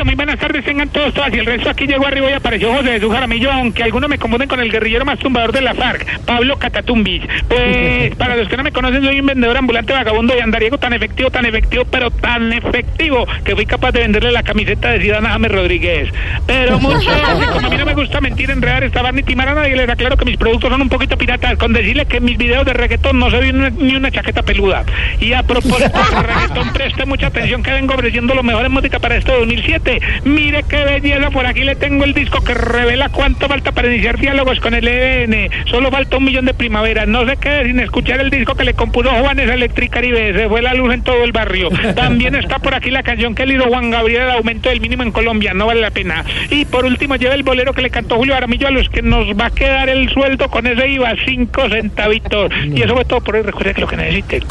Pero muy buenas tardes, tengan todos, todas. Y el resto aquí llegó arriba y apareció José Jesús Jaramillo, aunque algunos me confunden con el guerrillero más tumbador de la FARC, Pablo Catatumbis. Pues, para los que no me conocen, soy un vendedor ambulante vagabundo y andariego tan efectivo, tan efectivo, pero tan efectivo, que fui capaz de venderle la camiseta de Zidane a James Rodríguez. Pero mucho, como a mí no me gusta mentir, enredar, estabar ni timar a nadie, les aclaro que mis productos son un poquito piratas, con decirle que en mis videos de reggaetón no se ve ni una, ni una chaqueta peluda. Y a propósito del reggaetón, preste mucha atención que vengo ofreciendo lo mejor en música para este 2007. Mire qué belleza, por aquí le tengo el disco que revela cuánto falta para iniciar diálogos con el EDN. Solo falta un millón de primaveras. No se quede sin escuchar el disco que le compuso Juanes Electric Caribe. Se fue la luz en todo el barrio. También está por aquí la canción que le hizo Juan Gabriel, el aumento del mínimo en Colombia. No vale la pena. Y por último, lleva el bolero que le cantó Julio Aramillo a los que nos va a quedar el sueldo con ese IVA, cinco centavitos. Y eso fue todo por hoy. Recuerde que lo que necesite.